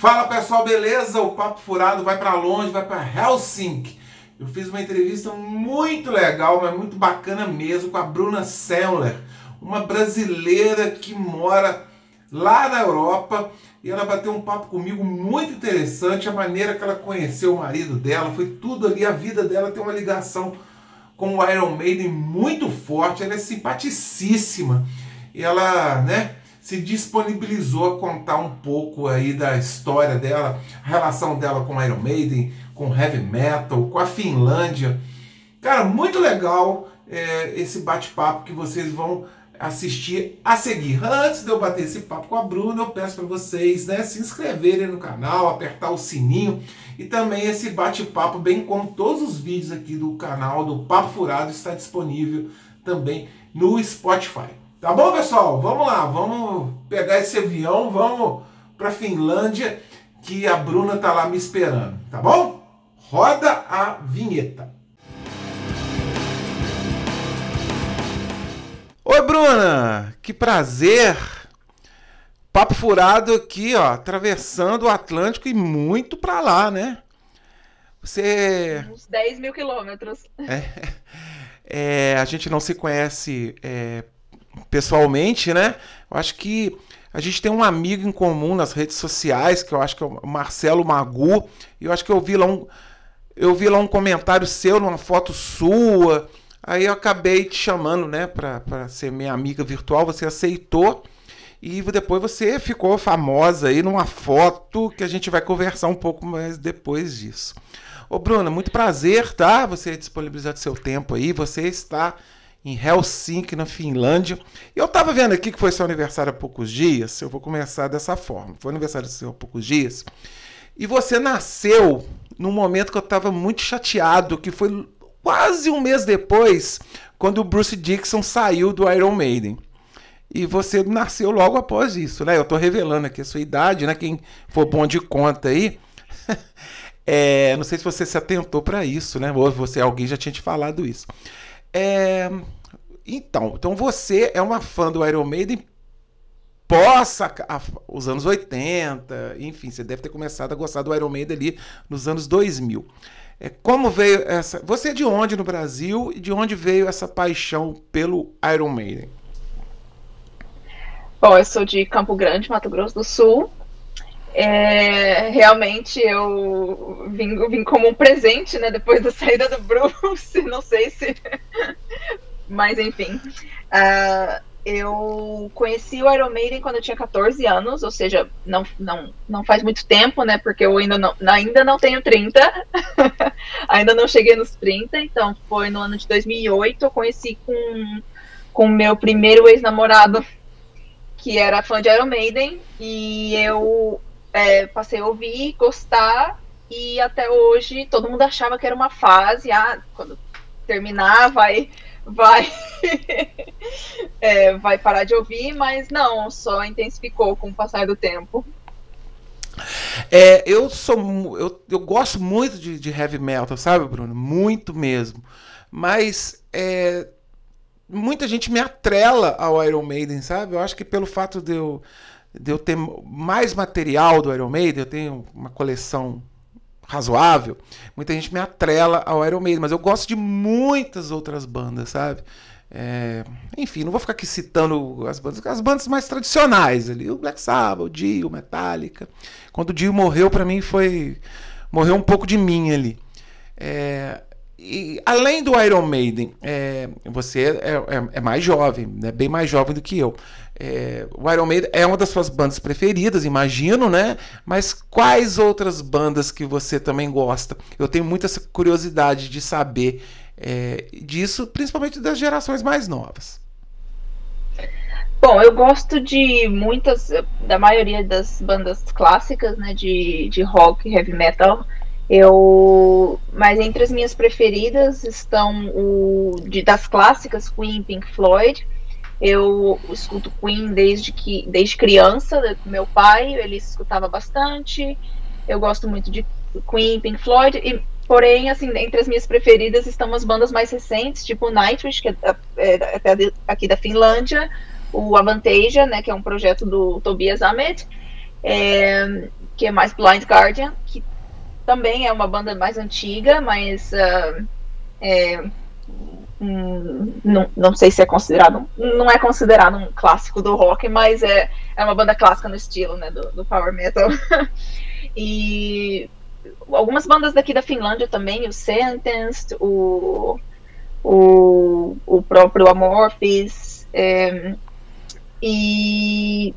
Fala pessoal, beleza? O Papo Furado vai para longe, vai para Helsinki. Eu fiz uma entrevista muito legal, mas muito bacana mesmo, com a Bruna Sandler, uma brasileira que mora lá na Europa. E ela bateu um papo comigo muito interessante, a maneira que ela conheceu o marido dela, foi tudo ali, a vida dela tem uma ligação com o Iron Maiden muito forte, ela é simpaticíssima. E ela, né, se disponibilizou a contar um pouco aí da história dela, a relação dela com Iron Maiden, com heavy metal, com a Finlândia. Cara, muito legal é, esse bate-papo que vocês vão assistir a seguir. Antes de eu bater esse papo com a Bruna, eu peço para vocês né, se inscreverem no canal, apertar o sininho e também esse bate-papo, bem como todos os vídeos aqui do canal do Papo Furado, está disponível também no Spotify. Tá bom, pessoal? Vamos lá, vamos pegar esse avião, vamos para Finlândia, que a Bruna tá lá me esperando, tá bom? Roda a vinheta. Oi, Bruna! Que prazer! Papo furado aqui, ó, atravessando o Atlântico e muito para lá, né? Você. Uns 10 mil quilômetros. É, é, a gente não se conhece é, pessoalmente, né? Eu acho que a gente tem um amigo em comum nas redes sociais, que eu acho que é o Marcelo Magu, e eu acho que eu vi lá um eu vi lá um comentário seu numa foto sua. Aí eu acabei te chamando, né, para ser minha amiga virtual, você aceitou. E depois você ficou famosa aí numa foto que a gente vai conversar um pouco mais depois disso. Ô, Bruna, muito prazer, tá? Você disponibilizar seu tempo aí. Você está em Helsinki, na Finlândia. E eu estava vendo aqui que foi seu aniversário há poucos dias. Eu vou começar dessa forma. Foi aniversário seu há poucos dias. E você nasceu num momento que eu estava muito chateado, que foi quase um mês depois, quando o Bruce Dixon saiu do Iron Maiden. E você nasceu logo após isso, né? Eu estou revelando aqui a sua idade, né? Quem for bom de conta aí. é, não sei se você se atentou para isso, né? Ou você, alguém já tinha te falado isso. É... Então, então você é uma fã do Iron Maiden pós a, a, os anos 80, enfim, você deve ter começado a gostar do Iron Maiden ali nos anos 2000. É, como veio essa. Você é de onde no Brasil e de onde veio essa paixão pelo Iron Maiden? Bom, eu sou de Campo Grande, Mato Grosso do Sul. É, realmente eu vim, vim como um presente, né? Depois da saída do Bruce, não sei se. Mas enfim. Uh, eu conheci o Iron Maiden quando eu tinha 14 anos, ou seja, não, não, não faz muito tempo, né? Porque eu ainda não, ainda não tenho 30, ainda não cheguei nos 30, então foi no ano de 2008 eu conheci com com meu primeiro ex-namorado, que era fã de Iron Maiden, e eu é, passei a ouvir, gostar, e até hoje todo mundo achava que era uma fase, ah, quando terminar vai vai é, vai parar de ouvir, mas não, só intensificou com o passar do tempo. É, eu sou eu, eu gosto muito de, de heavy metal, sabe, Bruno? Muito mesmo. Mas é, muita gente me atrela ao Iron Maiden, sabe? Eu acho que pelo fato de eu de eu ter mais material do Iron Maiden, eu tenho uma coleção razoável, muita gente me atrela ao Iron Maiden, mas eu gosto de muitas outras bandas, sabe? É, enfim, não vou ficar aqui citando as bandas, as bandas mais tradicionais ali, o Black Sabbath, o Dio, o Metallica. Quando o Dio morreu, para mim foi morreu um pouco de mim ali. É, e além do Iron Maiden, é, você é, é, é, mais jovem, né? bem mais jovem do que eu. É, o Iron Maiden é uma das suas bandas preferidas, imagino, né? Mas quais outras bandas que você também gosta? Eu tenho muita curiosidade de saber é, disso, principalmente das gerações mais novas. Bom, eu gosto de muitas, da maioria das bandas clássicas, né, de, de rock, heavy metal. Eu, mas entre as minhas preferidas estão o de, das clássicas Queen, Pink Floyd. Eu escuto Queen desde que desde criança, meu pai, ele escutava bastante. Eu gosto muito de Queen, Pink Floyd e porém assim, entre as minhas preferidas estão as bandas mais recentes, tipo Nightwish, que é, é, é aqui da Finlândia, o Avantasia, né, que é um projeto do Tobias Ahmed. É, que é mais Blind Guardian, que também é uma banda mais antiga, mas uh, é, um, não, não sei se é considerado, não é considerado um clássico do rock, mas é, é uma banda clássica no estilo, né, do, do power metal. e algumas bandas daqui da Finlândia também, o Sentenced, o, o, o próprio Amorphis, é, e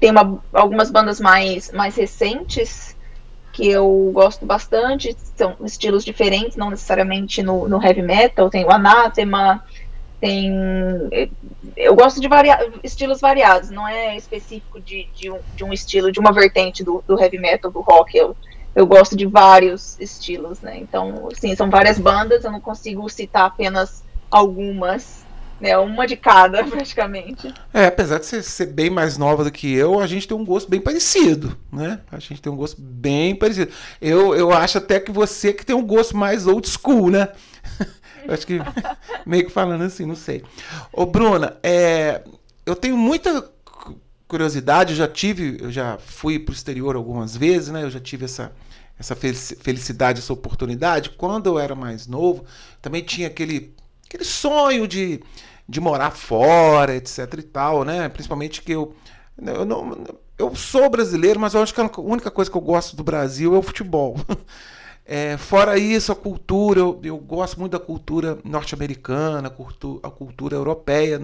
tem uma, algumas bandas mais, mais recentes que eu gosto bastante, são estilos diferentes, não necessariamente no, no heavy metal, tem o Anathema, tem. Eu gosto de varia, estilos variados, não é específico de, de, um, de um estilo, de uma vertente do, do heavy metal, do rock. Eu, eu gosto de vários estilos, né? Então, sim, são várias bandas, eu não consigo citar apenas algumas né? Uma de cada, praticamente. É, apesar de você ser bem mais nova do que eu, a gente tem um gosto bem parecido, né? A gente tem um gosto bem parecido. Eu, eu acho até que você que tem um gosto mais old school, né? eu acho que meio que falando assim, não sei. Ô, Bruna, é, eu tenho muita curiosidade, eu já tive, eu já fui para o exterior algumas vezes, né? Eu já tive essa essa felicidade, essa oportunidade. Quando eu era mais novo, também tinha aquele aquele sonho de, de morar fora, etc e tal, né? Principalmente que eu, eu não eu sou brasileiro, mas eu acho que a única coisa que eu gosto do Brasil é o futebol. É, fora isso, a cultura, eu, eu, gosto muito da cultura norte-americana, a cultura europeia,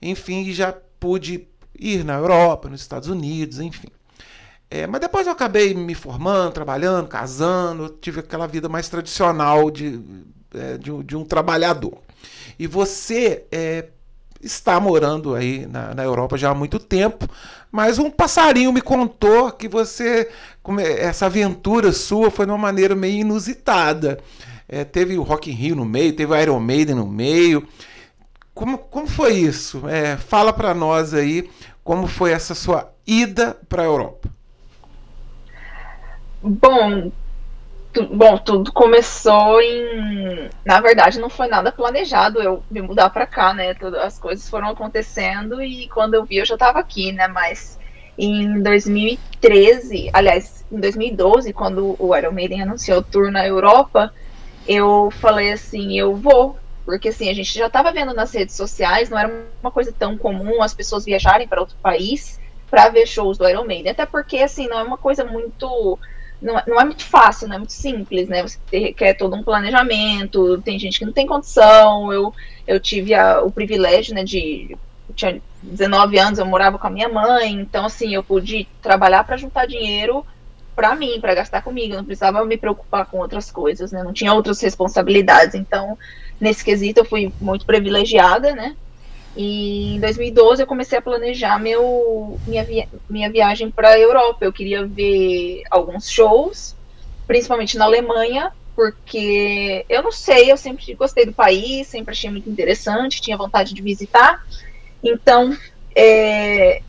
enfim, já pude ir na Europa, nos Estados Unidos, enfim. É, mas depois eu acabei me formando, trabalhando, casando, tive aquela vida mais tradicional de, é, de, de um trabalhador. E você é, está morando aí na, na, Europa já há muito tempo, mas um passarinho me contou que você, essa aventura sua foi de uma maneira meio inusitada. É, teve o Rock in Rio no meio, teve o Iron Maiden no meio. Como, como foi isso? É, fala para nós aí como foi essa sua ida para a Europa. Bom, bom, tudo começou em. Na verdade, não foi nada planejado eu me mudar para cá, né? As coisas foram acontecendo e quando eu vi eu já estava aqui, né? Mas em 2013, aliás, em 2012, quando o Iron Maiden anunciou o tour na Europa, eu falei assim: eu vou. Porque assim, a gente já estava vendo nas redes sociais, não era uma coisa tão comum as pessoas viajarem para outro país para ver shows do Iron Maiden. Até porque, assim, não é uma coisa muito não, é, não é muito fácil, não é muito simples, né? Você requer todo um planejamento, tem gente que não tem condição. Eu, eu tive a, o privilégio, né, de. Tinha 19 anos, eu morava com a minha mãe, então, assim, eu pude trabalhar para juntar dinheiro para mim, para gastar comigo, eu não precisava me preocupar com outras coisas, né? Não tinha outras responsabilidades. Então, nesse quesito, eu fui muito privilegiada, né? E em 2012 eu comecei a planejar meu, minha, via, minha viagem para a Europa. Eu queria ver alguns shows, principalmente na Alemanha, porque eu não sei, eu sempre gostei do país, sempre achei muito interessante, tinha vontade de visitar. Então, é,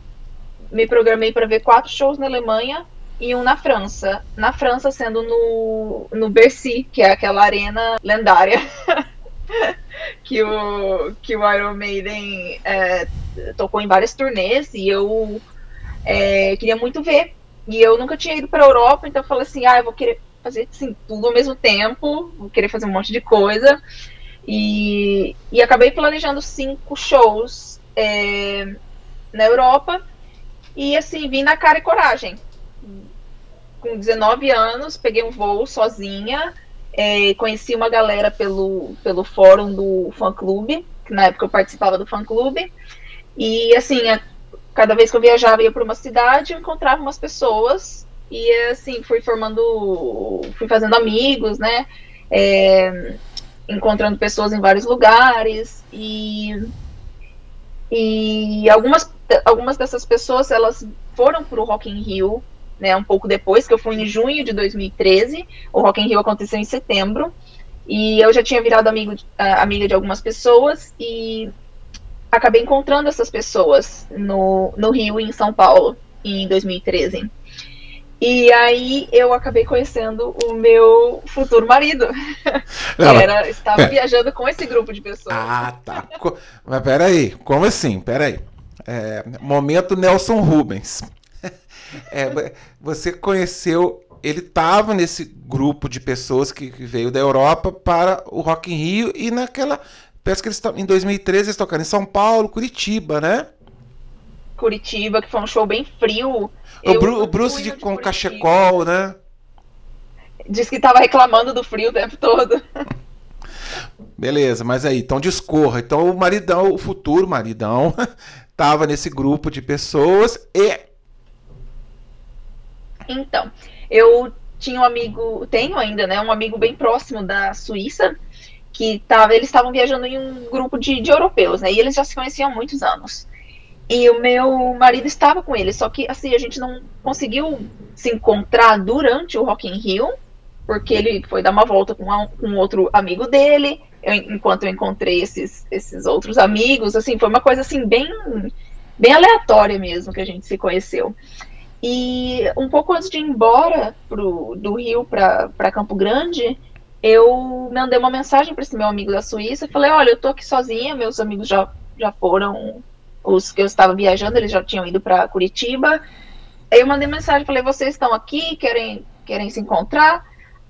me programei para ver quatro shows na Alemanha e um na França. Na França, sendo no, no Bercy, que é aquela arena lendária. que o, que o Iron Maiden é, tocou em várias turnês e eu é, queria muito ver. E eu nunca tinha ido para a Europa, então eu falei assim: ah, eu vou querer fazer assim, tudo ao mesmo tempo, vou querer fazer um monte de coisa. E, e acabei planejando cinco shows é, na Europa. E assim, vim na cara e coragem. Com 19 anos, peguei um voo sozinha é, conheci uma galera pelo, pelo fórum do fã-clube, que na época eu participava do fã-clube. E, assim, a, cada vez que eu viajava ia para uma cidade, eu encontrava umas pessoas e, assim, fui formando, fui fazendo amigos, né? É, encontrando pessoas em vários lugares e e algumas, algumas dessas pessoas elas foram para o Rock in Rio né, um pouco depois, que eu fui em junho de 2013, o Rock in Rio aconteceu em setembro, e eu já tinha virado amigo, amiga de algumas pessoas, e acabei encontrando essas pessoas no, no Rio e em São Paulo, em 2013. E aí eu acabei conhecendo o meu futuro marido. Não, Era, estava é. viajando com esse grupo de pessoas. Ah, tá. Mas peraí, como assim? Peraí. É, momento Nelson Rubens. É, você conheceu ele estava nesse grupo de pessoas que, que, veio da Europa para o Rock in Rio e naquela Parece que eles em 2013 eles tocaram em São Paulo, Curitiba, né? Curitiba, que foi um show bem frio. O, Bru, o Bruce de, com Curitiba. cachecol, né? Diz que tava reclamando do frio o tempo todo. Beleza, mas aí, então discorra. Então o maridão, o futuro maridão, tava nesse grupo de pessoas e. Então, eu tinha um amigo, tenho ainda, né? Um amigo bem próximo da Suíça, que tava, eles estavam viajando em um grupo de, de europeus, né? E eles já se conheciam há muitos anos. E o meu marido estava com ele, só que assim, a gente não conseguiu se encontrar durante o Rock in Rio, porque ele foi dar uma volta com, um com outro amigo dele, eu, enquanto eu encontrei esses, esses outros amigos, assim, foi uma coisa assim bem bem aleatória mesmo que a gente se conheceu. E um pouco antes de ir embora pro, do Rio para Campo Grande, eu mandei uma mensagem para esse meu amigo da Suíça e falei: Olha, eu tô aqui sozinha, meus amigos já, já foram, os que eu estava viajando, eles já tinham ido para Curitiba. Aí eu mandei mensagem, falei: Vocês estão aqui, querem, querem se encontrar?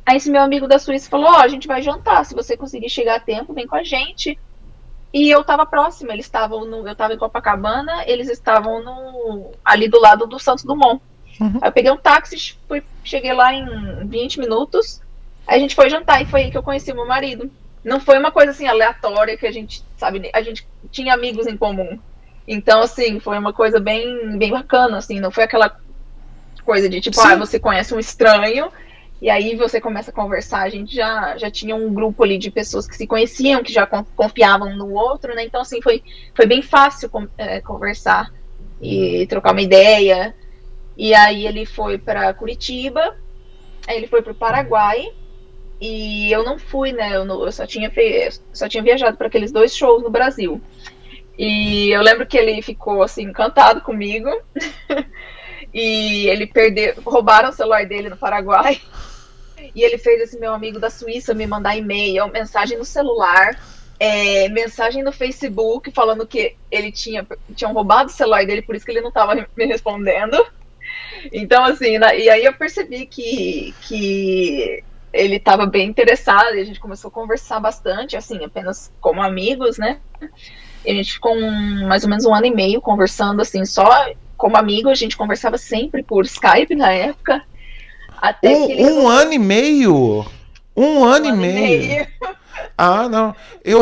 Aí esse meu amigo da Suíça falou: Ó, oh, a gente vai jantar, se você conseguir chegar a tempo, vem com a gente. E eu estava próxima, eles estavam no, eu estava em Copacabana, eles estavam no, ali do lado do Santos Dumont. Uhum. Aí eu peguei um táxi, fui, cheguei lá em 20 minutos. Aí a gente foi jantar e foi aí que eu conheci meu marido. Não foi uma coisa assim aleatória que a gente, sabe, a gente tinha amigos em comum. Então, assim, foi uma coisa bem, bem bacana, assim, não foi aquela coisa de tipo, Sim. ah, você conhece um estranho e aí você começa a conversar. A gente já, já tinha um grupo ali de pessoas que se conheciam, que já confiavam no outro, né? Então, assim, foi, foi bem fácil é, conversar e trocar uma ideia. E aí ele foi para Curitiba, aí ele foi para o Paraguai e eu não fui, né? Eu, não, eu só, tinha só tinha viajado para aqueles dois shows no Brasil. E eu lembro que ele ficou assim encantado comigo. e ele perdeu, roubaram o celular dele no Paraguai. E ele fez esse meu amigo da Suíça me mandar e-mail, mensagem no celular, é, mensagem no Facebook falando que ele tinha tinham roubado o celular dele, por isso que ele não estava me respondendo. Então, assim, na, e aí eu percebi que, que ele estava bem interessado e a gente começou a conversar bastante, assim, apenas como amigos, né? E a gente ficou um, mais ou menos um ano e meio conversando, assim, só como amigo, a gente conversava sempre por Skype na época. Até um, ele... um ano e meio? Um ano, um e, meio. e meio. Ah, não. Eu,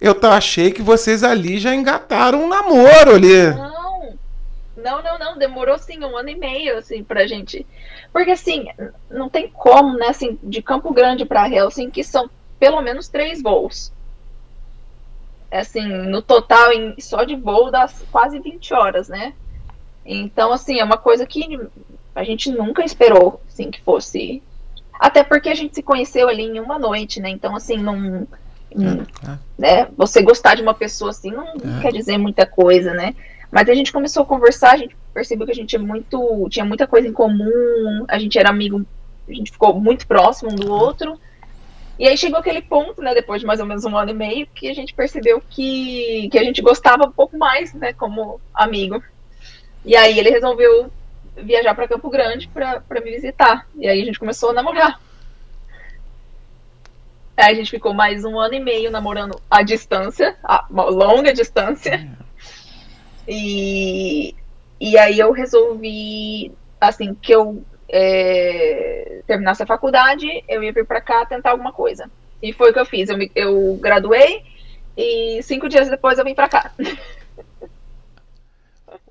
eu achei que vocês ali já engataram um namoro ali. Não, não, não, não. Demorou sim um ano e meio, assim, pra gente. Porque assim, não tem como, né? Assim, de Campo Grande para Helsinki são pelo menos três voos. Assim, no total, em, só de voo dá quase 20 horas, né? Então, assim, é uma coisa que a gente nunca esperou, assim, que fosse. Até porque a gente se conheceu ali em uma noite, né? Então, assim, não. É, é. Né? Você gostar de uma pessoa assim não é. quer dizer muita coisa, né? Mas a gente começou a conversar, a gente percebeu que a gente é muito, tinha muita coisa em comum, a gente era amigo, a gente ficou muito próximo um do outro. E aí chegou aquele ponto, né, depois de mais ou menos um ano e meio, que a gente percebeu que, que a gente gostava um pouco mais, né, como amigo. E aí ele resolveu viajar para Campo Grande para me visitar. E aí a gente começou a namorar. Aí a gente ficou mais um ano e meio namorando à distância, a longa distância. E, e aí eu resolvi, assim, que eu é, terminasse a faculdade, eu ia vir para cá tentar alguma coisa. E foi o que eu fiz. Eu, me, eu graduei e cinco dias depois eu vim para cá.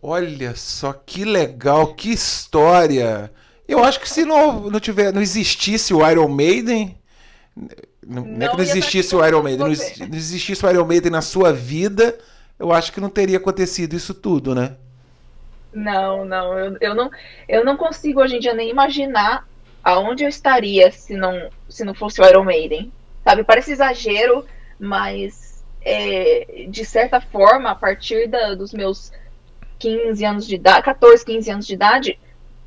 Olha só que legal, que história. Eu acho que se não, não, tiver, não existisse o Iron Maiden, não, não é que não existisse o Iron Maiden, não, não existisse o Iron Maiden na sua vida, eu acho que não teria acontecido isso tudo, né? Não, não, eu, eu não, eu não consigo hoje em dia nem imaginar aonde eu estaria se não, se não fosse o Iron Maiden. Sabe, parece exagero, mas é, de certa forma, a partir da, dos meus 15 anos de idade, 14, 15 anos de idade,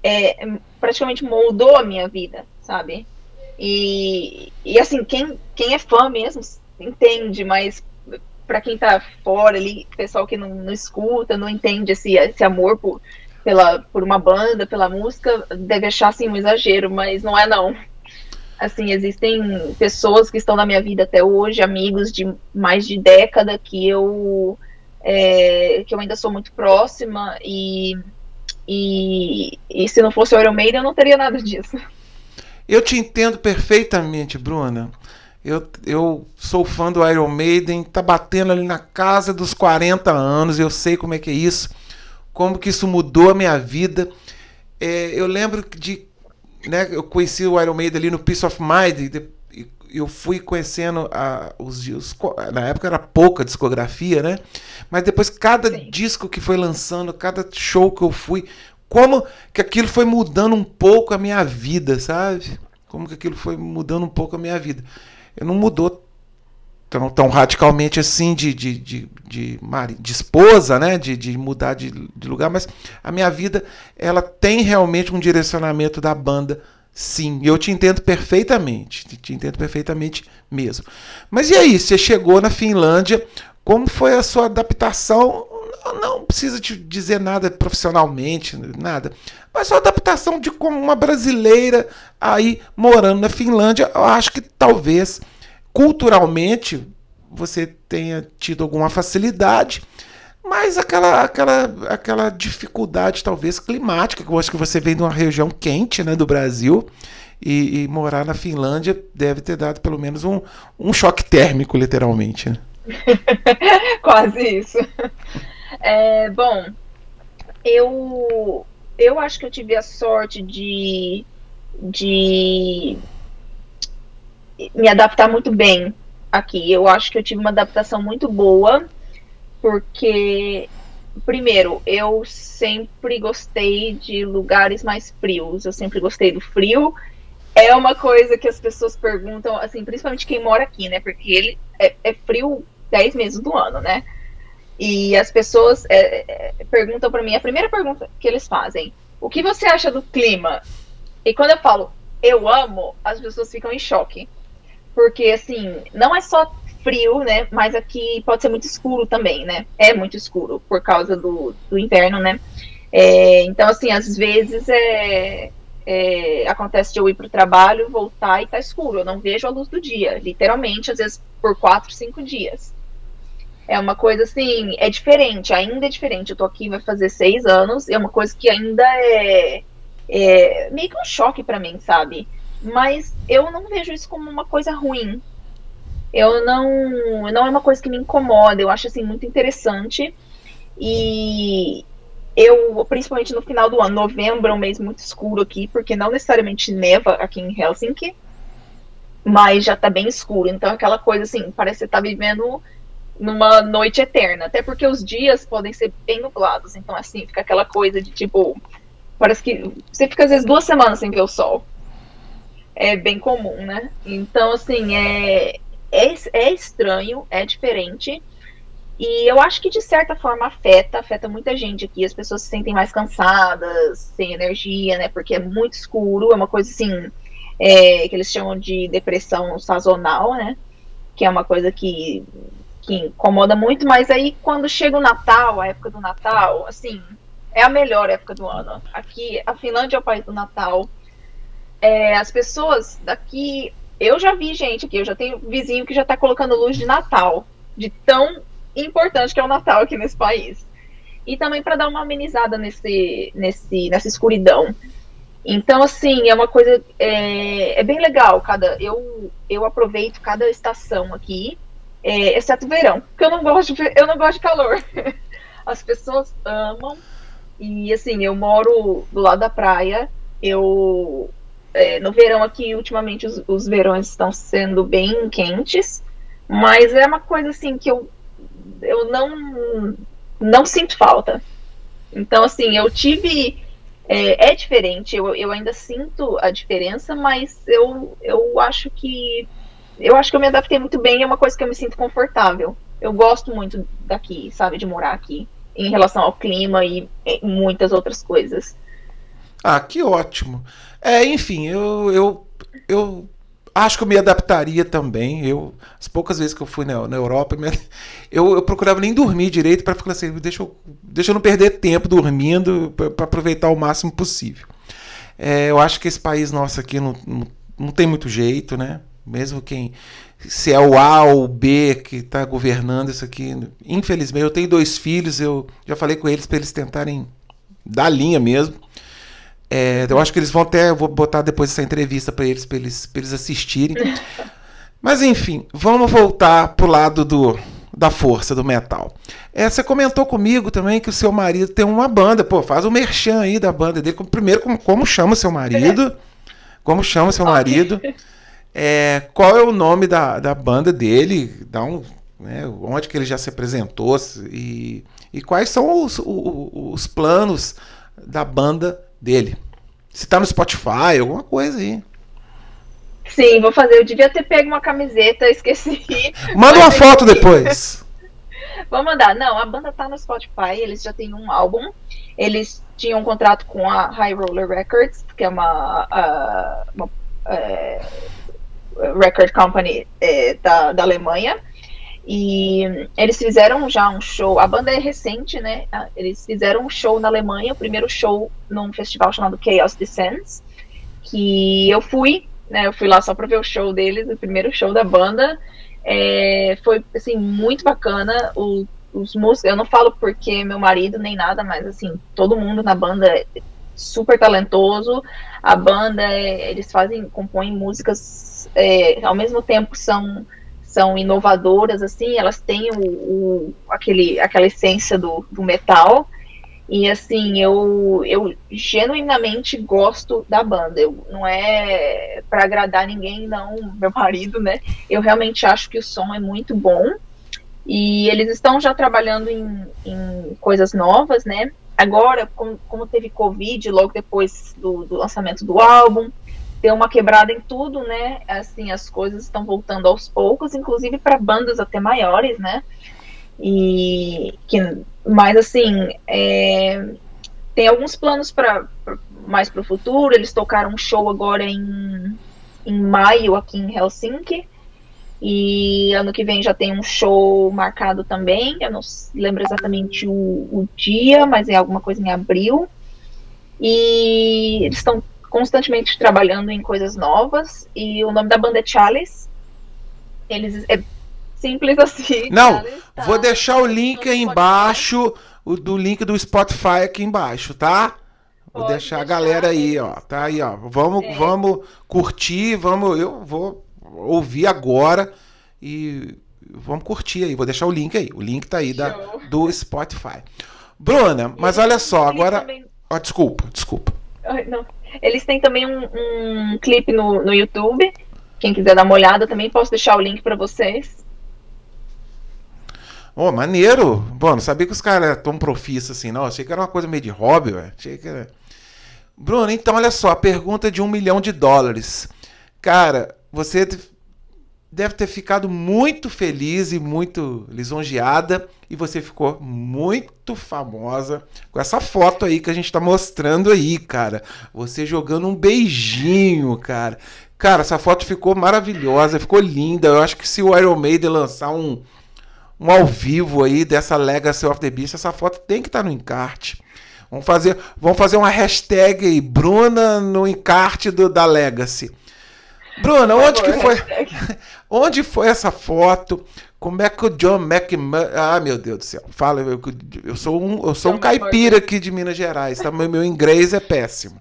é, praticamente moldou a minha vida, sabe? E, e assim, quem, quem é fã mesmo entende, mas para quem tá fora ali, pessoal que não, não, escuta, não entende esse, esse amor por, pela, por uma banda, pela música, deve achar assim um exagero, mas não é não. Assim, existem pessoas que estão na minha vida até hoje, amigos de mais de década que eu é, que eu ainda sou muito próxima e, e, e se não fosse o Iron Maiden eu não teria nada disso. Eu te entendo perfeitamente, Bruna. Eu, eu sou fã do Iron Maiden, tá batendo ali na casa dos 40 anos, eu sei como é que é isso, como que isso mudou a minha vida. É, eu lembro de. Né, eu conheci o Iron Maiden ali no Peace of Mind, eu fui conhecendo a, os, os, Na época era pouca discografia, né? Mas depois, cada Sim. disco que foi lançando, cada show que eu fui, como que aquilo foi mudando um pouco a minha vida, sabe? Como que aquilo foi mudando um pouco a minha vida não mudou tão, tão radicalmente assim de, de, de, de, de esposa, né? De, de mudar de, de lugar, mas a minha vida ela tem realmente um direcionamento da banda, sim. Eu te entendo perfeitamente, te entendo perfeitamente mesmo. Mas e aí, você chegou na Finlândia, como foi a sua adaptação? Não precisa te dizer nada profissionalmente, nada. Mas sua adaptação de como uma brasileira aí morando na Finlândia, eu acho que talvez culturalmente você tenha tido alguma facilidade, mas aquela, aquela, aquela dificuldade talvez climática, que eu acho que você vem de uma região quente né, do Brasil. E, e morar na Finlândia deve ter dado pelo menos um, um choque térmico, literalmente. Né? Quase isso. É, bom, eu, eu acho que eu tive a sorte de, de me adaptar muito bem aqui. Eu acho que eu tive uma adaptação muito boa, porque, primeiro, eu sempre gostei de lugares mais frios, eu sempre gostei do frio. É uma coisa que as pessoas perguntam, assim, principalmente quem mora aqui, né? Porque ele é, é frio 10 meses do ano, né? E as pessoas é, é, perguntam para mim, a primeira pergunta que eles fazem, o que você acha do clima? E quando eu falo eu amo, as pessoas ficam em choque. Porque, assim, não é só frio, né? Mas aqui pode ser muito escuro também, né? É muito escuro por causa do, do inverno, né? É, então, assim, às vezes é, é, acontece de eu ir para o trabalho, voltar e tá escuro. Eu não vejo a luz do dia, literalmente, às vezes por quatro, cinco dias. É uma coisa assim, é diferente, ainda é diferente. Eu tô aqui, vai fazer seis anos, é uma coisa que ainda é, é meio que um choque para mim, sabe? Mas eu não vejo isso como uma coisa ruim. Eu não, não é uma coisa que me incomoda. Eu acho assim muito interessante. E eu, principalmente no final do ano, novembro é um mês muito escuro aqui, porque não necessariamente neva aqui em Helsinki, mas já tá bem escuro. Então, aquela coisa assim, parece que você tá vivendo numa noite eterna. Até porque os dias podem ser bem nublados. Então, assim, fica aquela coisa de tipo. Parece que você fica às vezes duas semanas sem ver o sol é bem comum, né? Então, assim, é, é, é estranho, é diferente. E eu acho que de certa forma afeta, afeta muita gente aqui. As pessoas se sentem mais cansadas, sem energia, né? Porque é muito escuro, é uma coisa assim é, que eles chamam de depressão sazonal, né? Que é uma coisa que, que incomoda muito, mas aí quando chega o Natal, a época do Natal, assim, é a melhor época do ano. Aqui, a Finlândia é o país do Natal é, as pessoas daqui. Eu já vi gente aqui, eu já tenho vizinho que já está colocando luz de Natal, de tão importante que é o Natal aqui nesse país. E também para dar uma amenizada nesse, nesse, nessa escuridão. Então, assim, é uma coisa. É, é bem legal. Cada, eu, eu aproveito cada estação aqui, é, exceto o verão, porque eu não gosto de, eu não gosto de calor. As pessoas amam. E assim, eu moro do lado da praia. Eu é, no verão aqui, ultimamente, os, os verões estão sendo bem quentes, mas é uma coisa assim que eu, eu não, não sinto falta. Então, assim, eu tive. É, é, diferente, eu, eu ainda sinto a diferença, mas eu, eu acho que. Eu acho que eu me adaptei muito bem, é uma coisa que eu me sinto confortável. Eu gosto muito daqui, sabe, de morar aqui, em relação ao clima e, e muitas outras coisas. Ah, que ótimo. É, enfim, eu, eu, eu acho que eu me adaptaria também. Eu, as poucas vezes que eu fui na, na Europa, eu, eu procurava nem dormir direito para ficar assim, deixa eu, deixa eu não perder tempo dormindo para aproveitar o máximo possível. É, eu acho que esse país nosso aqui não, não, não tem muito jeito, né? Mesmo quem. Se é o A ou o B que está governando isso aqui. Infelizmente, eu tenho dois filhos, eu já falei com eles para eles tentarem dar linha mesmo. É, eu acho que eles vão até. Eu vou botar depois essa entrevista para eles, para eles, eles assistirem. Mas enfim, vamos voltar pro lado do, da força do metal. É, você comentou comigo também que o seu marido tem uma banda. Pô, faz o merchan aí da banda dele. Primeiro, como, como chama seu marido? Como chama seu marido? É, qual é o nome da, da banda dele? Dá um, né, onde que ele já se apresentou? E, e quais são os, os, os planos da banda dele? Se tá no Spotify, alguma coisa aí. Sim, vou fazer. Eu devia ter pego uma camiseta, esqueci. Manda uma foto depois. Vou mandar. Não, a banda tá no Spotify, eles já têm um álbum. Eles tinham um contrato com a High Roller Records, que é uma, uh, uma uh, record company uh, da, da Alemanha. E eles fizeram já um show. A banda é recente, né? Eles fizeram um show na Alemanha, o primeiro show num festival chamado Chaos Descends, que eu fui né? Eu fui lá só para ver o show deles, o primeiro show da banda. É, foi assim muito bacana. O, os músicos, eu não falo porque meu marido nem nada, mas assim todo mundo na banda é super talentoso. A banda é, eles fazem, compõem músicas é, ao mesmo tempo são são inovadoras assim. Elas têm o, o aquele aquela essência do, do metal e assim, eu, eu genuinamente gosto da banda. Eu, não é para agradar ninguém, não, meu marido, né? Eu realmente acho que o som é muito bom. E eles estão já trabalhando em, em coisas novas, né? Agora, como, como teve Covid, logo depois do, do lançamento do álbum, deu uma quebrada em tudo, né? Assim, as coisas estão voltando aos poucos, inclusive para bandas até maiores, né? E que, mas assim, é, tem alguns planos para mais para o futuro. Eles tocaram um show agora em, em maio aqui em Helsinki. E ano que vem já tem um show marcado também. Eu não lembro exatamente o, o dia, mas é alguma coisa em abril. E eles estão constantemente trabalhando em coisas novas. E o nome da banda é Chalice. Eles é Simples assim. Não, tá vou deixar o link aí embaixo, o do link do Spotify aqui embaixo, tá? Vou Pode deixar, a galera aí, ó. Tá aí, ó. Vamos, é. vamos curtir, vamos. Eu vou ouvir agora e vamos curtir aí. Vou deixar o link aí. O link tá aí da, do Spotify. Bruna, mas olha só, agora. Também... Oh, desculpa, desculpa. Não. Eles têm também um, um clipe no, no YouTube. Quem quiser dar uma olhada também, posso deixar o link para vocês. Ô, oh, maneiro. Bom, não sabia que os caras eram tão profissos assim, não. Achei que era uma coisa meio de hobby, velho. Achei que era... Bruno, então olha só, a pergunta de um milhão de dólares. Cara, você deve ter ficado muito feliz e muito lisonjeada e você ficou muito famosa com essa foto aí que a gente tá mostrando aí, cara. Você jogando um beijinho, cara. Cara, essa foto ficou maravilhosa, ficou linda. Eu acho que se o Iron Maiden lançar um um ao vivo aí dessa Legacy of the Beast. Essa foto tem que estar tá no encarte. Vamos fazer, vamos fazer uma hashtag aí, Bruna no encarte do, da Legacy. Bruna, onde que foi? onde foi essa foto? Como é que o John McMahon. Ah, meu Deus do céu. Fala, eu, eu sou um, eu sou um caipira aqui de Minas Gerais, tá? Meu, meu inglês é péssimo.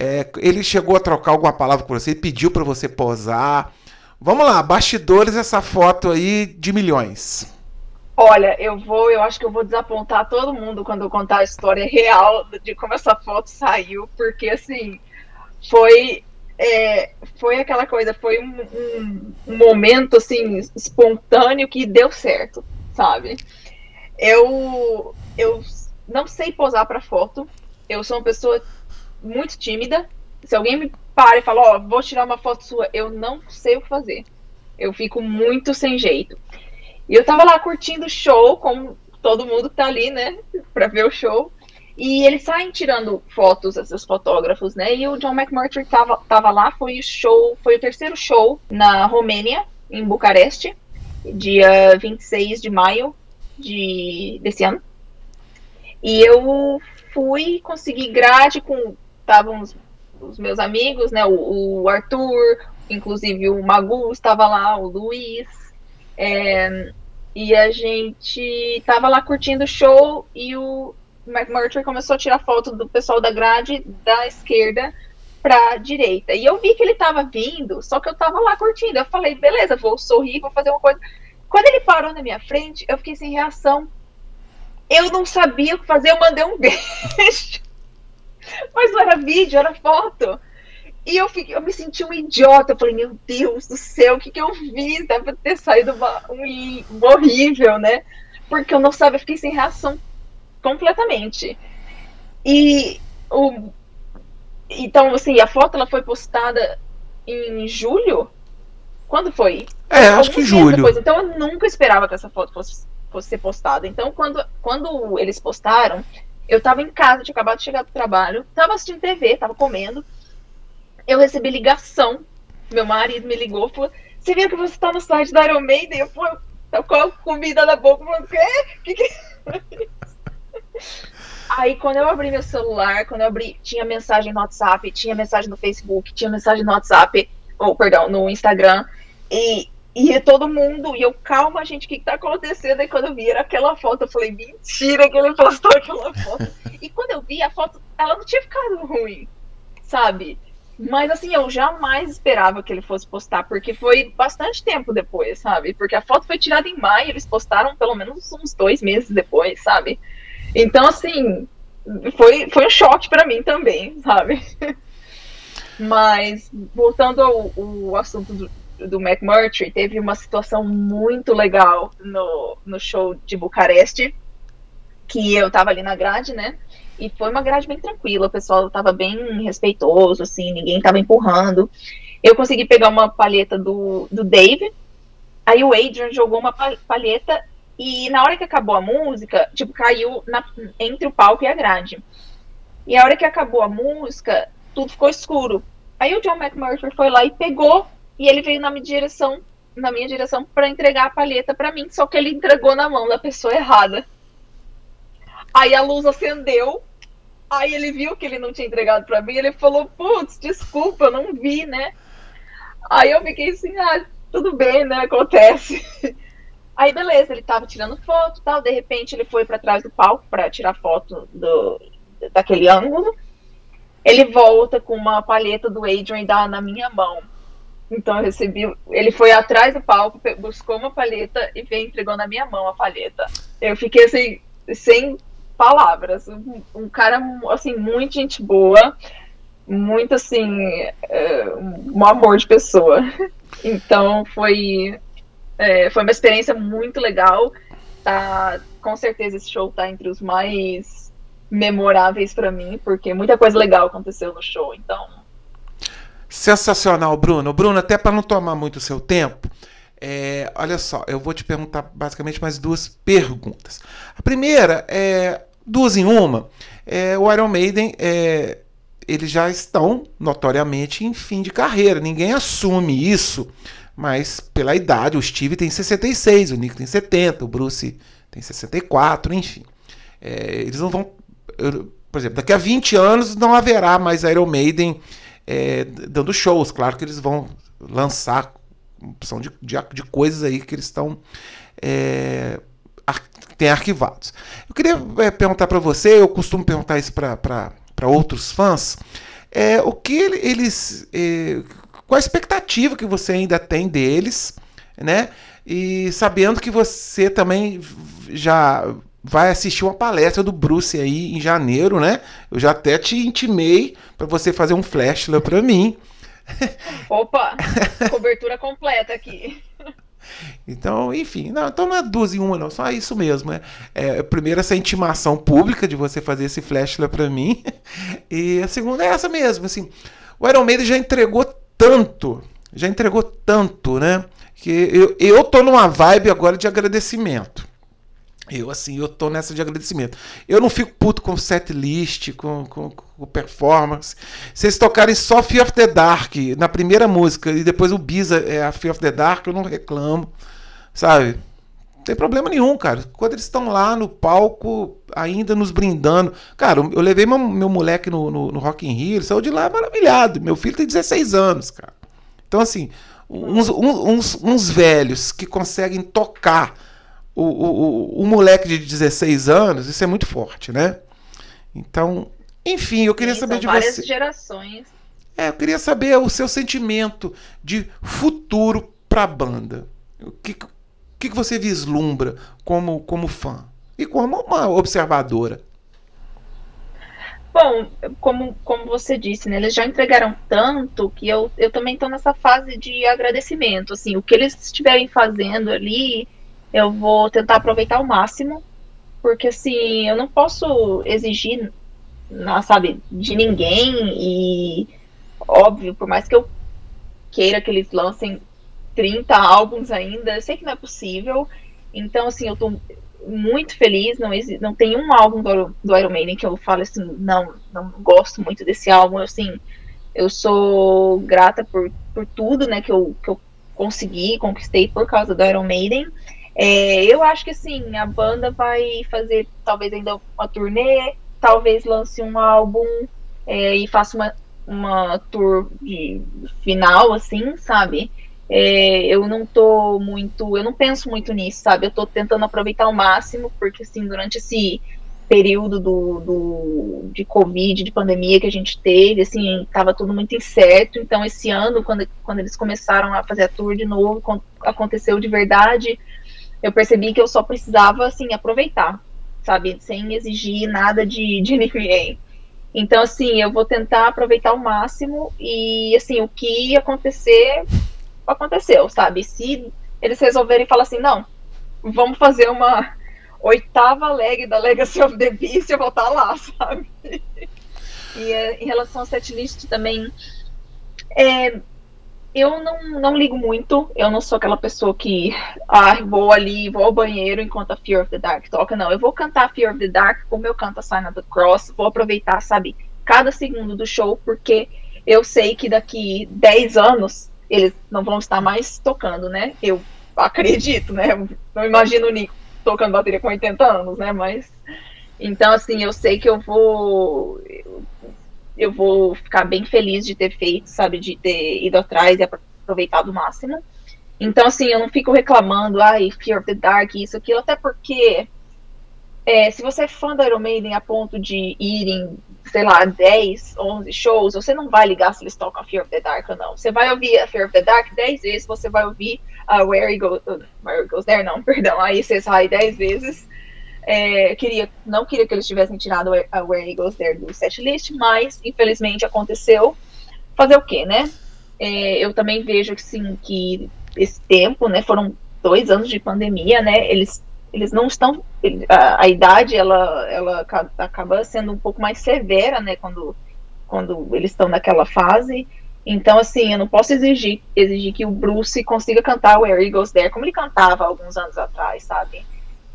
É, ele chegou a trocar alguma palavra com você, pediu para você posar. Vamos lá, bastidores essa foto aí de milhões. Olha, eu vou, eu acho que eu vou desapontar todo mundo quando eu contar a história real de como essa foto saiu, porque assim foi é, foi aquela coisa, foi um, um, um, momento assim espontâneo que deu certo, sabe? Eu eu não sei posar para foto. Eu sou uma pessoa muito tímida. Se alguém me para e fala, ó, oh, vou tirar uma foto sua, eu não sei o que fazer. Eu fico muito sem jeito. E eu tava lá curtindo o show, como todo mundo que tá ali, né, pra ver o show. E eles saem tirando fotos, esses fotógrafos, né? E o John McMurtry tava, tava lá, foi o show, foi o terceiro show na Romênia, em Bucareste, dia 26 de maio de, desse ano. E eu fui conseguir grade com. Estavam os, os, meus amigos, né? O, o, Arthur, inclusive o Magu estava lá, o Luiz. É, e a gente estava lá curtindo o show e o McMurtry começou a tirar foto do pessoal da grade da esquerda pra direita. E eu vi que ele tava vindo, só que eu tava lá curtindo. Eu falei, beleza, vou sorrir, vou fazer uma coisa. Quando ele parou na minha frente, eu fiquei sem reação. Eu não sabia o que fazer, eu mandei um beijo. Mas não era vídeo, era foto. E eu, fiquei, eu me senti um idiota. Eu falei, meu Deus do céu, o que, que eu fiz? Deve ter saído uma, um, um horrível, né? Porque eu não sabia, eu fiquei sem reação completamente. E o, então, assim, a foto ela foi postada em julho? Quando foi? É, acho que julho. Depois. Então eu nunca esperava que essa foto fosse, fosse ser postada. Então, quando, quando eles postaram, eu tava em casa, tinha acabado de chegar do trabalho, tava assistindo TV, tava comendo. Eu recebi ligação. Meu marido me ligou, falou: Você viu que você tá no site da Iron Maiden? Eu falei, tá com a comida na boca, eu falei, o quê? Que que... É Aí quando eu abri meu celular, quando eu abri, tinha mensagem no WhatsApp, tinha mensagem no Facebook, tinha mensagem no WhatsApp, ou perdão, no Instagram, e, e todo mundo, e eu, calma, gente, o que, que tá acontecendo? E quando eu vi era aquela foto, eu falei, mentira que ele postou aquela foto. e quando eu vi a foto, ela não tinha ficado ruim, sabe? Mas assim, eu jamais esperava que ele fosse postar, porque foi bastante tempo depois, sabe? Porque a foto foi tirada em maio, eles postaram pelo menos uns dois meses depois, sabe? Então, assim, foi, foi um choque para mim também, sabe? Mas, voltando ao, ao assunto do, do McMurtry, teve uma situação muito legal no, no show de Bucareste, que eu tava ali na grade, né? E foi uma grade bem tranquila, o pessoal tava bem respeitoso, assim, ninguém tava empurrando. Eu consegui pegar uma palheta do, do Dave, aí o Adrian jogou uma palheta e na hora que acabou a música, tipo, caiu na, entre o palco e a grade. E a hora que acabou a música, tudo ficou escuro. Aí o John McMurtry foi lá e pegou, e ele veio na minha direção, na minha direção para entregar a palheta para mim, só que ele entregou na mão da pessoa errada. Aí a luz acendeu, aí ele viu que ele não tinha entregado para mim, ele falou: "Putz, desculpa, eu não vi, né?" Aí eu fiquei assim: "Ah, tudo bem, né? Acontece." Aí, beleza, ele tava tirando foto tal. De repente, ele foi para trás do palco para tirar foto do, daquele ângulo. Ele volta com uma palheta do Adrian e dá na minha mão. Então, eu recebi. Ele foi atrás do palco, buscou uma palheta e veio entregou na minha mão a palheta. Eu fiquei assim, sem palavras. Um, um cara, assim, muito gente boa. Muito, assim, é, um amor de pessoa. Então, foi é, foi uma experiência muito legal. Tá, com certeza esse show tá entre os mais memoráveis para mim, porque muita coisa legal aconteceu no show, então. Sensacional, Bruno. Bruno, até para não tomar muito seu tempo, é, olha só, eu vou te perguntar basicamente mais duas perguntas. A primeira é duas em uma. É, o Iron Maiden, é, eles já estão notoriamente em fim de carreira. Ninguém assume isso mas pela idade, o Steve tem 66, o Nick tem 70, o Bruce tem 64, enfim. É, eles não vão. Por exemplo, daqui a 20 anos não haverá mais Iron Maiden é, dando shows. Claro que eles vão lançar opção de, de, de coisas aí que eles estão. É, ar, tem arquivados. Eu queria é, perguntar para você, eu costumo perguntar isso para outros fãs. É, o que eles. Qual a expectativa que você ainda tem deles, né? E sabendo que você também já vai assistir uma palestra do Bruce aí em janeiro, né? Eu já até te intimei para você fazer um flash lá para mim. Opa, cobertura completa aqui. Então, enfim, não, então não é duas em uma, não, só isso mesmo. É, é primeiro essa intimação pública de você fazer esse flash lá para mim, e a segunda é essa mesmo, assim. O Iron Maiden já entregou tanto, já entregou tanto, né? Que eu, eu tô numa vibe agora de agradecimento. Eu, assim, eu tô nessa de agradecimento. Eu não fico puto com set list, com, com, com performance. Se eles tocarem só Fear of the Dark na primeira música e depois o Biza é a Fear of the Dark, eu não reclamo, sabe? Tem problema nenhum, cara. Quando eles estão lá no palco, ainda nos brindando. Cara, eu levei meu, meu moleque no, no, no Rock in Rio, ele saiu de lá maravilhado. Meu filho tem 16 anos, cara. Então, assim, uns, uns, uns velhos que conseguem tocar o, o, o, moleque de 16 anos, isso é muito forte, né? Então, enfim, eu queria Sim, saber de várias você. gerações. É, eu queria saber o seu sentimento de futuro para a banda. O que, que, que você vislumbra como, como fã e como uma observadora? Bom, como, como você disse, né, eles já entregaram tanto que eu, eu também estou nessa fase de agradecimento. Assim, o que eles estiverem fazendo ali, eu vou tentar aproveitar ao máximo, porque assim, eu não posso exigir, sabe, de ninguém e óbvio, por mais que eu queira que eles lancem 30 álbuns ainda, eu sei que não é possível. Então, assim, eu tô muito feliz, não, não tem um álbum do, do Iron Maiden que eu falo assim, não, não gosto muito desse álbum, assim, eu sou grata por, por tudo, né, que eu, que eu consegui, conquistei por causa do Iron Maiden, é, eu acho que assim, a banda vai fazer talvez ainda uma turnê, talvez lance um álbum é, e faça uma, uma tour de final, assim, sabe? É, eu não tô muito, eu não penso muito nisso, sabe? Eu tô tentando aproveitar ao máximo, porque assim, durante esse período do, do, de Covid, de pandemia que a gente teve, assim, tava tudo muito incerto. Então, esse ano, quando, quando eles começaram a fazer a tour de novo, aconteceu de verdade eu percebi que eu só precisava, assim, aproveitar, sabe? Sem exigir nada de, de ninguém. Então, assim, eu vou tentar aproveitar ao máximo e, assim, o que acontecer, aconteceu, sabe? Se eles resolverem falar assim, não, vamos fazer uma oitava leg da Legacy of the Beast, eu vou estar lá, sabe? E é, em relação ao setlist também, é, eu não, não ligo muito. Eu não sou aquela pessoa que ah, vou ali, vou ao banheiro enquanto a Fear of the Dark toca. Não, eu vou cantar Fear of the Dark como eu canto a Sign of the Cross. Vou aproveitar, sabe, cada segundo do show, porque eu sei que daqui 10 anos eles não vão estar mais tocando, né? Eu acredito, né? Não imagino o Nico tocando bateria com 80 anos, né? Mas. Então, assim, eu sei que eu vou eu vou ficar bem feliz de ter feito, sabe, de ter ido atrás e aproveitado o máximo. Então, assim, eu não fico reclamando, ai, Fear of the Dark, isso, aquilo, até porque é, se você é fã da Iron Maiden a ponto de ir em, sei lá, 10, 11 shows, você não vai ligar se eles tocam Fear of the Dark ou não. Você vai ouvir Fear of the Dark 10 vezes, você vai ouvir uh, Where, He Goes, uh, Where He Goes There, não, perdão, aí você sai 10 vezes, é, queria, não queria que eles tivessem tirado a Where Eagles There do set list, mas infelizmente aconteceu. Fazer o quê, né? É, eu também vejo que sim, que esse tempo, né? Foram dois anos de pandemia, né? Eles, eles não estão. A, a idade ela, ela acaba sendo um pouco mais severa, né? Quando, quando eles estão naquela fase. Então, assim, eu não posso exigir, exigir que o Bruce consiga cantar Where Eagles There como ele cantava alguns anos atrás, sabe?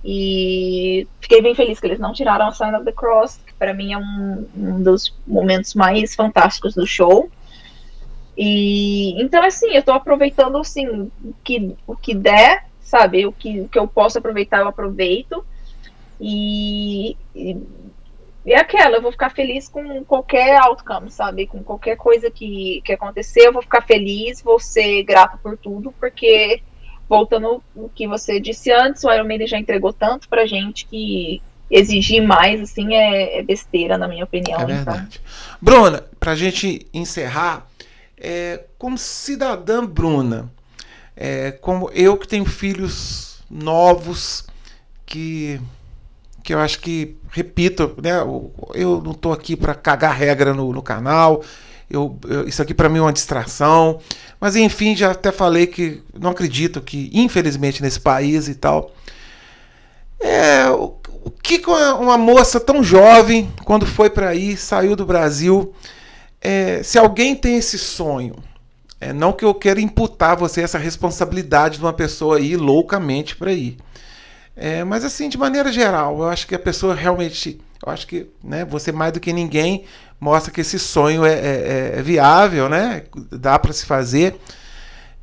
E fiquei bem feliz que eles não tiraram a Sign of the Cross, que para mim é um, um dos momentos mais fantásticos do show. E então assim, eu tô aproveitando assim o que, o que der, sabe? O que, o que eu posso aproveitar, eu aproveito. E, e, é aquela, eu vou ficar feliz com qualquer outcome, sabe? Com qualquer coisa que, que acontecer, eu vou ficar feliz, vou ser grato por tudo, porque voltando o que você disse antes, o Iron Maiden já entregou tanto pra gente que exigir mais, assim, é, é besteira, na minha opinião. É então. verdade. Então. Bruna, pra gente encerrar, é, como cidadã Bruna, é, como eu que tenho filhos novos, que, que eu acho que, repito, né, eu não estou aqui para cagar regra no, no canal, eu, eu, isso aqui para mim é uma distração. Mas enfim, já até falei que não acredito que, infelizmente, nesse país e tal. É, o, o que uma moça tão jovem, quando foi para aí, saiu do Brasil, é, se alguém tem esse sonho, é, não que eu quero imputar a você essa responsabilidade de uma pessoa ir loucamente para aí. É, mas assim, de maneira geral, eu acho que a pessoa realmente, eu acho que né, você mais do que ninguém mostra que esse sonho é, é, é viável, né? Dá para se fazer.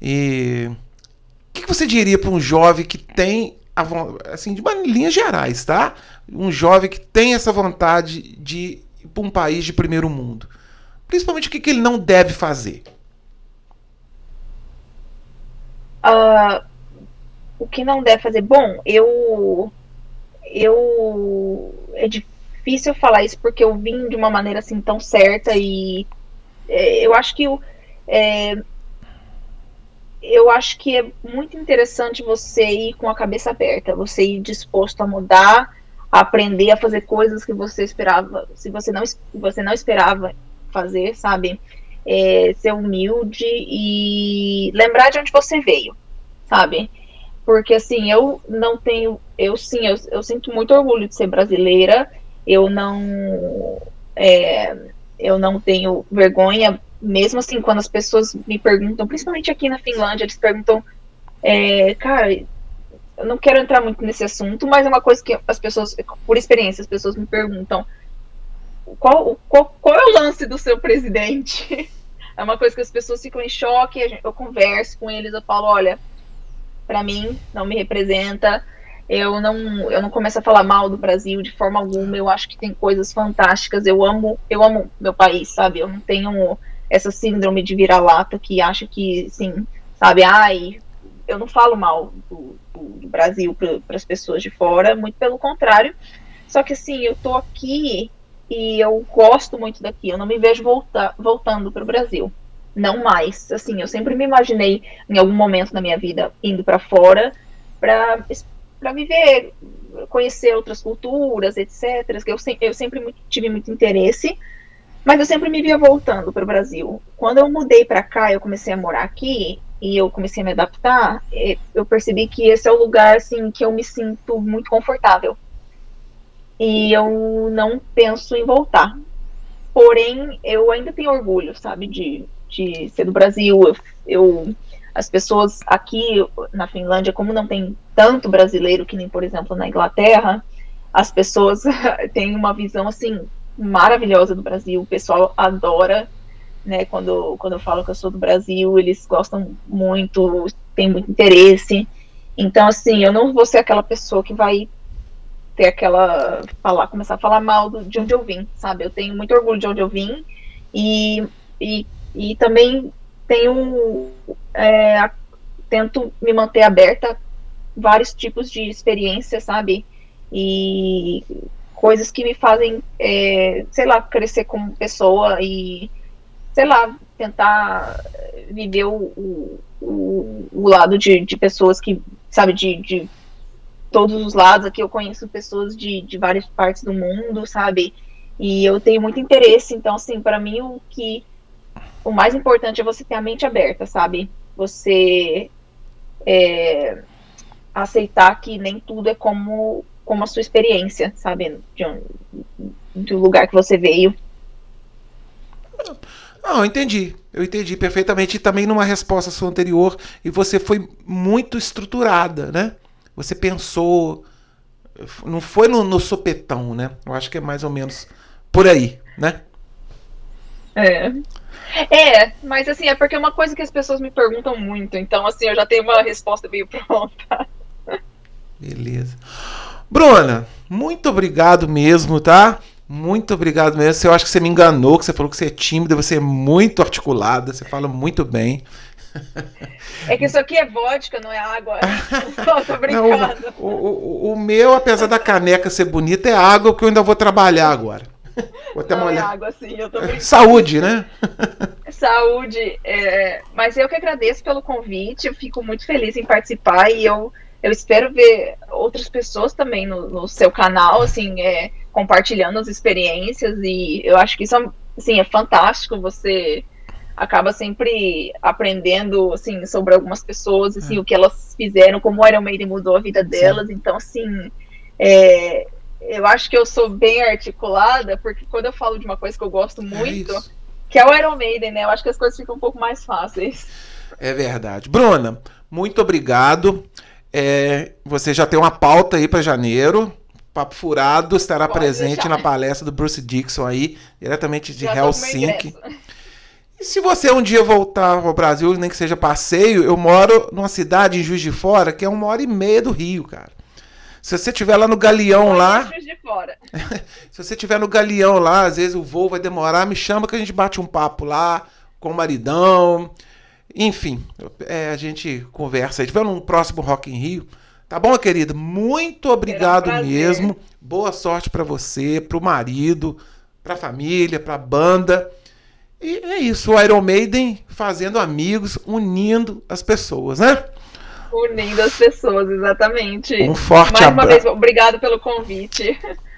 E o que, que você diria para um jovem que tem assim, de linhas gerais, tá? Um jovem que tem essa vontade de ir para um país de primeiro mundo. Principalmente o que, que ele não deve fazer. Uh, o que não deve fazer? Bom, eu. Eu. É difícil falar isso porque eu vim de uma maneira assim tão certa e. É, eu acho que. É, eu acho que é muito interessante você ir com a cabeça aberta, você ir disposto a mudar, a aprender a fazer coisas que você esperava, se você não, você não esperava fazer, sabe? É, ser humilde e lembrar de onde você veio, sabe? Porque assim, eu não tenho, eu sim, eu, eu sinto muito orgulho de ser brasileira, eu não, é, eu não tenho vergonha mesmo assim, quando as pessoas me perguntam, principalmente aqui na Finlândia, eles perguntam, é, cara, eu não quero entrar muito nesse assunto, mas é uma coisa que as pessoas, por experiência, as pessoas me perguntam, qual, qual, qual é o lance do seu presidente? É uma coisa que as pessoas ficam em choque, eu converso com eles, eu falo, olha, para mim, não me representa, eu não, eu não começo a falar mal do Brasil de forma alguma. Eu acho que tem coisas fantásticas. Eu amo, eu amo meu país, sabe? Eu não tenho essa síndrome de vira-lata que acha que, assim, sabe, ai, eu não falo mal do, do Brasil para as pessoas de fora, muito pelo contrário. Só que, assim, eu tô aqui e eu gosto muito daqui, eu não me vejo volta, voltando para o Brasil. Não mais. Assim, eu sempre me imaginei, em algum momento na minha vida, indo para fora para viver, conhecer outras culturas, etc. Que eu, eu sempre tive muito interesse. Mas eu sempre me via voltando para o Brasil. Quando eu mudei para cá, eu comecei a morar aqui e eu comecei a me adaptar, eu percebi que esse é o lugar assim que eu me sinto muito confortável. E eu não penso em voltar. Porém, eu ainda tenho orgulho, sabe, de, de ser do Brasil. Eu, eu as pessoas aqui na Finlândia, como não tem tanto brasileiro que nem, por exemplo, na Inglaterra, as pessoas têm uma visão assim maravilhosa do Brasil. O pessoal adora, né? Quando, quando eu falo que eu sou do Brasil, eles gostam muito, têm muito interesse. Então, assim, eu não vou ser aquela pessoa que vai ter aquela. falar, começar a falar mal de onde eu vim, sabe? Eu tenho muito orgulho de onde eu vim e, e, e também tenho. É, tento me manter aberta a vários tipos de experiências, sabe? E coisas que me fazem, é, sei lá, crescer como pessoa e, sei lá, tentar viver o, o, o lado de, de pessoas que, sabe, de, de todos os lados. Aqui eu conheço pessoas de, de várias partes do mundo, sabe? E eu tenho muito interesse, então, assim, para mim o que. O mais importante é você ter a mente aberta, sabe? Você é, aceitar que nem tudo é como como a sua experiência, sabe? De um, do lugar que você veio. Não, eu entendi. Eu entendi perfeitamente. E também numa resposta sua anterior, e você foi muito estruturada, né? Você pensou. Não foi no, no sopetão, né? Eu acho que é mais ou menos por aí, né? É. É, mas assim, é porque é uma coisa que as pessoas me perguntam muito, então assim, eu já tenho uma resposta meio pronta. Beleza. Bruna, muito obrigado mesmo, tá? Muito obrigado mesmo. Eu acho que você me enganou, que você falou que você é tímida, você é muito articulada, você fala muito bem. É que isso aqui é vodka, não é água. Não, tô brincando. Não, o, o, o, meu, apesar da caneca ser bonita, é água que eu ainda vou trabalhar agora. Vou até não molhar. É água, sim, eu tô brincando. Saúde, né? Saúde. É... Mas eu que agradeço pelo convite, eu fico muito feliz em participar e eu eu espero ver outras pessoas também no, no seu canal, assim, é, compartilhando as experiências e eu acho que isso, assim, é fantástico, você acaba sempre aprendendo, assim, sobre algumas pessoas, assim, é. o que elas fizeram, como o Iron Maiden mudou a vida delas, Sim. então, assim, é, eu acho que eu sou bem articulada, porque quando eu falo de uma coisa que eu gosto é muito, é que é o Iron Maiden, né, eu acho que as coisas ficam um pouco mais fáceis. É verdade. Bruna, muito obrigado. É, você já tem uma pauta aí para janeiro. Papo Furado estará Pode presente deixar. na palestra do Bruce Dixon aí, diretamente de já Helsinki. E se você um dia voltar ao Brasil, nem que seja passeio, eu moro numa cidade em Juiz de Fora, que é uma hora e meia do Rio, cara. Se você estiver lá no Galeão lá. se você estiver no Galeão lá, às vezes o voo vai demorar, me chama que a gente bate um papo lá com o maridão. Enfim, é, a gente conversa. Se tiver num próximo Rock in Rio. Tá bom, querida? Muito obrigado um mesmo. Boa sorte para você, pro marido, pra família, pra banda. E é isso, o Iron Maiden fazendo amigos, unindo as pessoas, né? Unindo as pessoas, exatamente. Um forte Mais uma vez, obrigado pelo convite.